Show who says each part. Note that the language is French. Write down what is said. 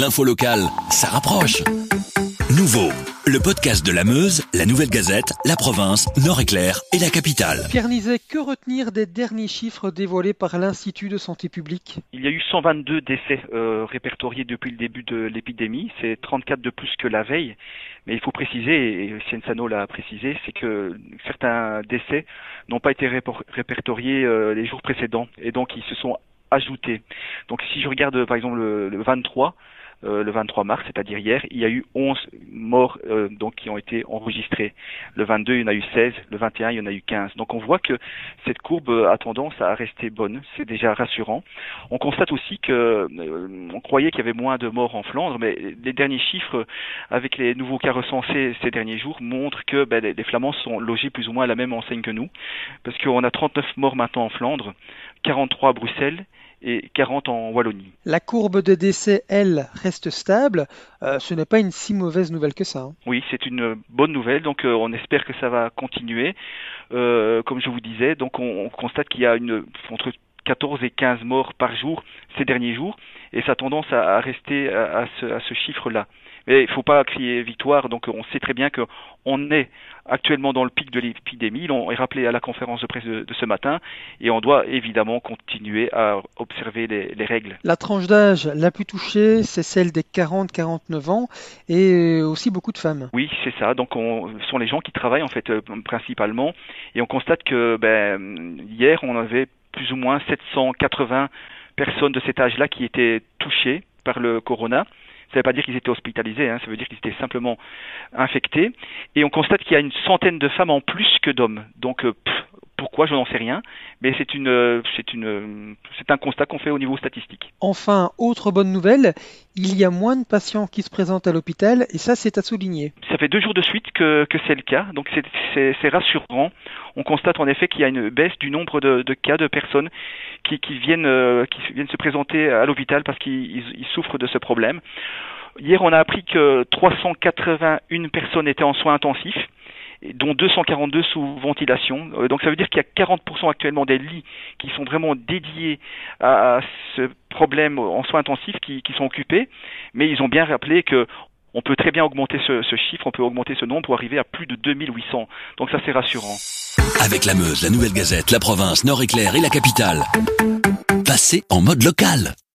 Speaker 1: L'info locale, ça rapproche. Nouveau, le podcast de la Meuse, la Nouvelle Gazette, la province, Nord-Éclair et la capitale.
Speaker 2: Pierre Nizet, que retenir des derniers chiffres dévoilés par l'Institut de santé publique?
Speaker 3: Il y a eu 122 décès euh, répertoriés depuis le début de l'épidémie, c'est 34 de plus que la veille. Mais il faut préciser, et Sano l'a précisé, c'est que certains décès n'ont pas été répertoriés euh, les jours précédents et donc ils se sont ajoutés. Donc si je regarde par exemple le, le 23, euh, le 23 mars, c'est-à-dire hier, il y a eu 11 morts euh, donc qui ont été enregistrés. Le 22, il y en a eu 16, le 21, il y en a eu 15. Donc on voit que cette courbe a tendance à rester bonne, c'est déjà rassurant. On constate aussi que euh, on croyait qu'il y avait moins de morts en Flandre, mais les derniers chiffres avec les nouveaux cas recensés ces derniers jours montrent que ben, les, Flamands sont logés plus ou moins à la même enseigne que nous, parce qu'on a 39 morts maintenant en Flandre, 43 à Bruxelles et 40 en Wallonie.
Speaker 2: La courbe de décès, elle, stable. Euh, ce n'est pas une si mauvaise nouvelle que ça. Hein.
Speaker 3: Oui, c'est une bonne nouvelle. Donc, euh, on espère que ça va continuer. Euh, comme je vous disais, donc on, on constate qu'il y a une entre 14 et 15 morts par jour ces derniers jours, et ça a tendance à, à rester à, à ce, à ce chiffre-là. Mais il ne faut pas crier victoire, donc on sait très bien qu'on est actuellement dans le pic de l'épidémie, on est rappelé à la conférence de presse de, de, ce matin, et on doit évidemment continuer à observer les, les règles.
Speaker 2: La tranche d'âge la plus touchée, c'est celle des 40-49 ans, et aussi beaucoup de femmes.
Speaker 3: Oui, c'est ça, donc on, ce sont les gens qui travaillent en fait euh, principalement, et on constate que ben, hier on avait plus ou moins 780 personnes de cet âge-là qui étaient touchées par le corona. Ça ne veut pas dire qu'ils étaient hospitalisés, hein, ça veut dire qu'ils étaient simplement infectés. Et on constate qu'il y a une centaine de femmes en plus que d'hommes. Donc, euh, pourquoi Je n'en sais rien, mais c'est une, c'est une, c'est un constat qu'on fait au niveau statistique.
Speaker 2: Enfin, autre bonne nouvelle, il y a moins de patients qui se présentent à l'hôpital, et ça, c'est à souligner.
Speaker 3: Ça fait deux jours de suite que, que c'est le cas, donc c'est, rassurant. On constate en effet qu'il y a une baisse du nombre de, de cas de personnes qui, qui viennent, euh, qui viennent se présenter à l'hôpital parce qu'ils ils souffrent de ce problème. Hier, on a appris que 381 personnes étaient en soins intensifs dont 242 sous ventilation. Donc ça veut dire qu'il y a 40% actuellement des lits qui sont vraiment dédiés à ce problème en soins intensifs qui, sont occupés, mais ils ont bien rappelé que on peut très bien augmenter ce, ce, chiffre, on peut augmenter ce nombre pour arriver à plus de 2800. Donc ça c'est rassurant.
Speaker 1: Avec la Meuse, la Nouvelle Gazette, la province, Nord-Éclair et la capitale, passez en mode local.